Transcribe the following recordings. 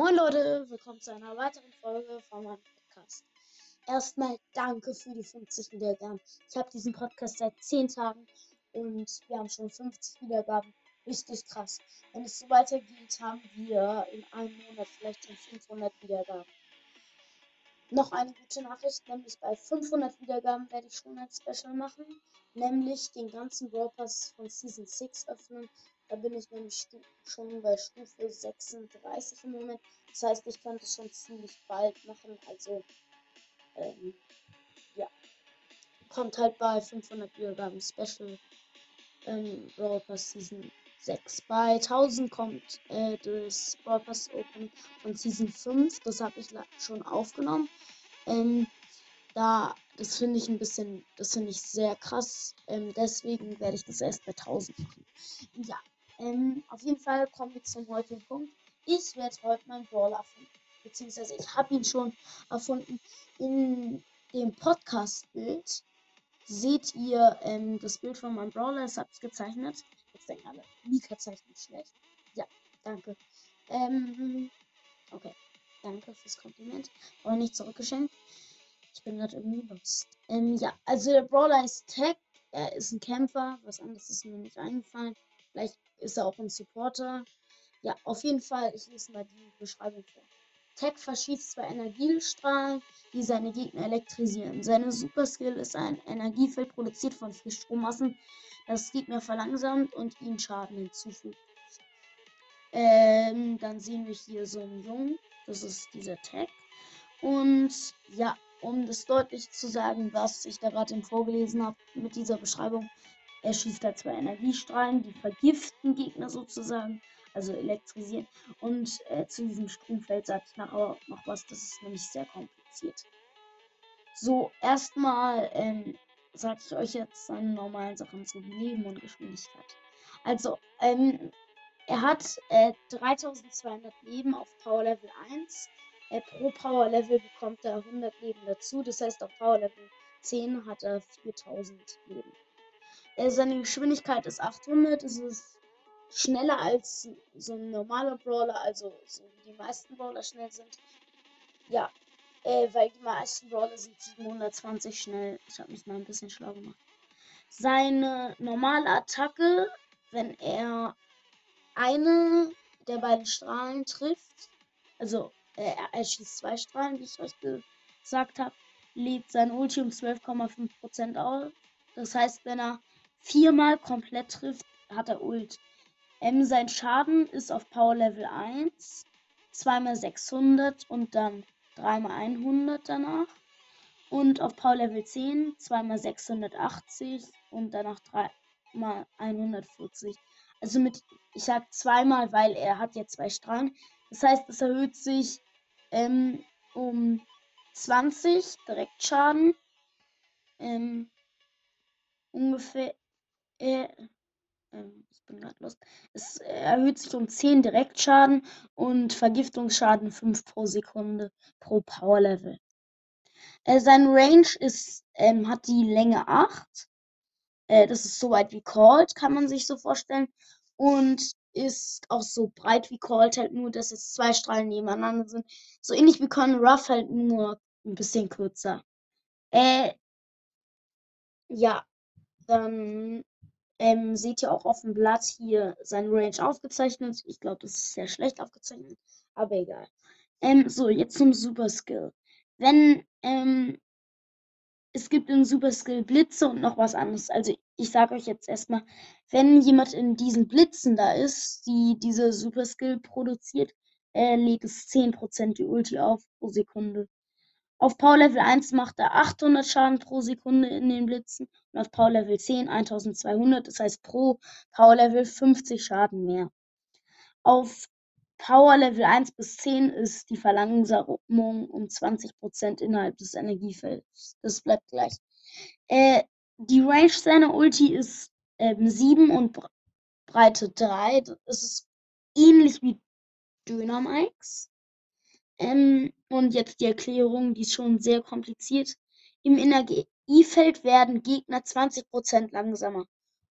Moin Leute, willkommen zu einer weiteren Folge von meinem Podcast. Erstmal danke für die 50 Wiedergaben. Ich habe diesen Podcast seit 10 Tagen und wir haben schon 50 Wiedergaben. Richtig krass. Wenn es so weitergeht, haben wir in einem Monat vielleicht schon 500 Wiedergaben. Noch eine gute Nachricht, nämlich bei 500 Wiedergaben werde ich schon ein Special machen, nämlich den ganzen Brawl Pass von Season 6 öffnen da bin ich nämlich schon bei Stufe 36 im Moment. Das heißt, ich könnte es schon ziemlich bald machen. Also, ähm, ja. Kommt halt bei 500 Wiedergaben Special ähm, Brawl Pass Season 6. Bei 1000 kommt äh, das Brawl Pass Open von Season 5. Das habe ich schon aufgenommen. Ähm, da, das finde ich ein bisschen, das finde ich sehr krass. Ähm, deswegen werde ich das erst bei 1000 machen. Ja, ähm, auf jeden Fall kommen wir zum heutigen Punkt. Ich werde heute meinen Brawler erfinden. Beziehungsweise ich habe ihn schon erfunden. In dem Podcast-Bild seht ihr ähm, das Bild von meinem Brawler. Das habe ich gezeichnet. Jetzt denken alle, Mika zeichnet schlecht. Ja, danke. Ähm, okay. Danke fürs Kompliment. Aber nicht zurückgeschenkt. Ich bin gerade irgendwie lost. Ähm, ja, also der Brawler ist Tech. Er ist ein Kämpfer. Was anderes ist mir nicht eingefallen. Vielleicht ist er auch ein Supporter. Ja, auf jeden Fall, ich lese mal die Beschreibung vor. Tech verschießt zwei Energiestrahlen, die seine Gegner elektrisieren. Seine Superskill ist ein Energiefeld produziert von vier Strommassen, das Gegner verlangsamt und ihnen Schaden hinzufügt. Ähm, dann sehen wir hier so einen Jungen. Das ist dieser Tag. Und ja, um das deutlich zu sagen, was ich da gerade vorgelesen habe mit dieser Beschreibung, er schießt da zwei Energiestrahlen, die vergiften Gegner sozusagen, also elektrisieren. Und äh, zu diesem Stromfeld sage ich nachher noch was, das ist nämlich sehr kompliziert. So, erstmal ähm, sage ich euch jetzt seine normalen Sachen, so wie Leben und Geschwindigkeit. Also, ähm, er hat äh, 3200 Leben auf Power Level 1. Äh, pro Power Level bekommt er 100 Leben dazu. Das heißt, auf Power Level 10 hat er 4000 Leben. Äh, seine Geschwindigkeit ist 800. Das ist schneller als so ein normaler Brawler, also so wie die meisten Brawler schnell sind. Ja, äh, weil die meisten Brawler sind 720 schnell. Ich habe mich mal ein bisschen schlau gemacht. Seine normale Attacke, wenn er eine der beiden Strahlen trifft, also äh, er schießt zwei Strahlen, wie ich euch gesagt habe, lädt sein Ulti um 12,5% auf. Das heißt, wenn er viermal komplett trifft, hat er Ult. Ähm, sein Schaden ist auf Power Level 1, zweimal 600 und dann dreimal 100 danach. Und auf Power Level 10 zweimal 680 und danach dreimal 140. Also mit, ich sag zweimal, weil er hat ja zwei Strahlen. Das heißt, es erhöht sich ähm, um 20 Direktschaden. Ähm, ungefähr äh, ähm, ich bin gerade los. Es erhöht sich um 10 Direktschaden und Vergiftungsschaden 5 pro Sekunde pro Power Level. Äh, sein Range ist, ähm, hat die Länge 8. Äh, das ist so weit wie Cold, kann man sich so vorstellen. Und ist auch so breit wie Cold, halt nur, dass es zwei Strahlen nebeneinander sind. So ähnlich wie Con Ruff, halt nur ein bisschen kürzer. Äh, ja, dann ähm, seht ihr auch auf dem Blatt hier seine Range aufgezeichnet. Ich glaube, das ist sehr schlecht aufgezeichnet, aber egal. Ähm, so, jetzt zum Super Skill. Wenn, ähm, es gibt im Super Skill Blitze und noch was anderes. Also ich sage euch jetzt erstmal, wenn jemand in diesen Blitzen da ist, die diese Super Skill produziert, äh, lädt es 10% die Ulti auf pro Sekunde. Auf Power Level 1 macht er 800 Schaden pro Sekunde in den Blitzen und auf Power Level 10 1200, das heißt pro Power Level 50 Schaden mehr. Auf Power Level 1 bis 10 ist die Verlangsamung um 20% innerhalb des Energiefelds. Das bleibt gleich. Äh, die Range seiner Ulti ist ähm, 7 und Breite 3. Das ist ähnlich wie Dynamikes. Ähm, und jetzt die Erklärung, die ist schon sehr kompliziert. Im Energiefeld werden Gegner 20% langsamer.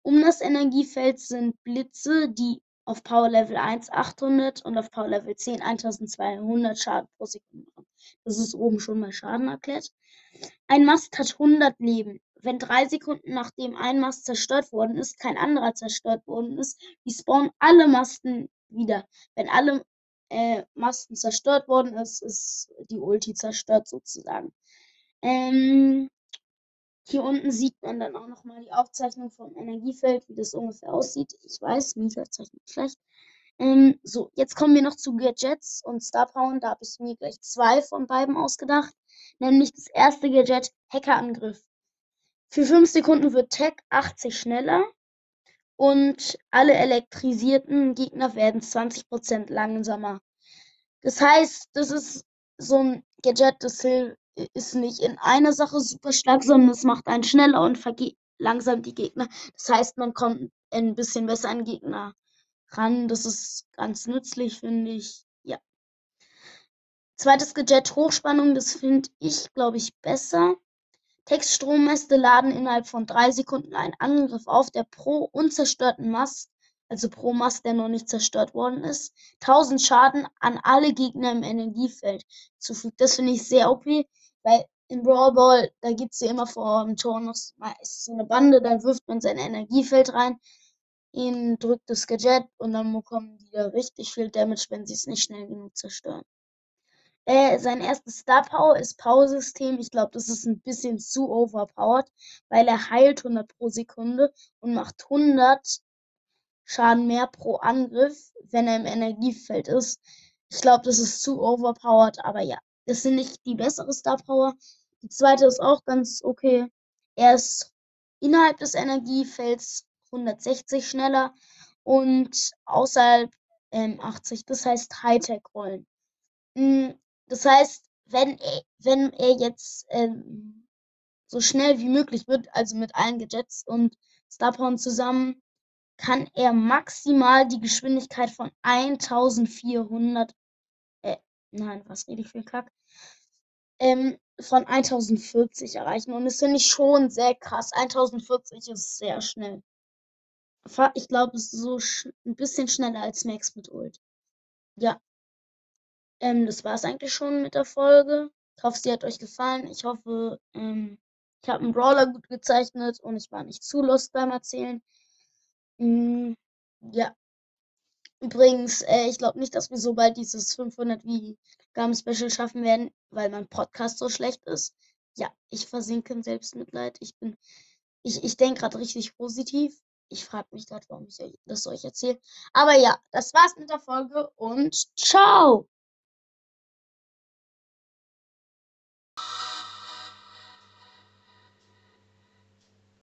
Um das Energiefeld sind Blitze, die auf Power Level 1 800 und auf Power Level 10 1200 Schaden pro Sekunde machen. Das ist oben schon mal Schaden erklärt. Ein Mast hat 100 Leben. Wenn drei Sekunden nachdem ein Mast zerstört worden ist, kein anderer zerstört worden ist, spawnen alle Masten wieder. Wenn alle äh, Masten zerstört worden ist, ist die Ulti zerstört sozusagen. Ähm, hier unten sieht man dann auch nochmal die Aufzeichnung vom Energiefeld, wie das ungefähr aussieht. Ich weiß, Mieter zeichnet schlecht. Ähm, so, jetzt kommen wir noch zu Gadgets und Star Power. Da habe ich mir gleich zwei von beiden ausgedacht. Nämlich das erste Gadget, Hackerangriff. Für 5 Sekunden wird Tech 80 schneller und alle elektrisierten Gegner werden 20% langsamer. Das heißt, das ist so ein Gadget, das ist nicht in einer Sache super stark, sondern es macht einen schneller und verlangsamt die Gegner. Das heißt, man kommt ein bisschen besser an Gegner ran. Das ist ganz nützlich, finde ich. Ja. Zweites Gadget Hochspannung, das finde ich, glaube ich, besser. Textstrommäste laden innerhalb von drei Sekunden einen Angriff auf, der pro unzerstörten Mast also pro Mast, der noch nicht zerstört worden ist, 1000 Schaden an alle Gegner im Energiefeld zufügt. Das finde ich sehr OP, weil in Brawl Ball, da gibt es ja immer vor dem Tor noch so eine Bande, da wirft man sein Energiefeld rein, ihn drückt das Gadget und dann bekommen die da richtig viel Damage, wenn sie es nicht schnell genug zerstören. Äh, sein erstes Star Power ist Power-System. Ich glaube, das ist ein bisschen zu overpowered, weil er heilt 100 pro Sekunde und macht 100 Schaden mehr pro Angriff, wenn er im Energiefeld ist. Ich glaube, das ist zu overpowered, aber ja, das sind nicht die bessere Star Power. Die zweite ist auch ganz okay. Er ist innerhalb des Energiefelds 160 schneller und außerhalb ähm, 80. Das heißt Hightech-Rollen. Hm, das heißt, wenn er, wenn er jetzt ähm, so schnell wie möglich wird, also mit allen Gadgets und Star Power zusammen, kann er maximal die Geschwindigkeit von 1400, äh, nein, was rede ich für Kack, ähm, von 1040 erreichen. Und das finde ich schon sehr krass. 1040 ist sehr schnell. Ich glaube, es ist so ein bisschen schneller als Max mit Ult. Ja. Ähm, das war es eigentlich schon mit der Folge. Ich hoffe, sie hat euch gefallen. Ich hoffe, ähm, ich habe einen Brawler gut gezeichnet und ich war nicht zu lost beim Erzählen. Hm, ja. Übrigens, äh, ich glaube nicht, dass wir so bald dieses 500 Wiedergaben-Special schaffen werden, weil mein Podcast so schlecht ist. Ja, ich versinke in Selbstmitleid. Ich bin, ich, ich denke gerade richtig positiv. Ich frage mich gerade, warum ich das euch erzähle. Aber ja, das war's mit der Folge und ciao!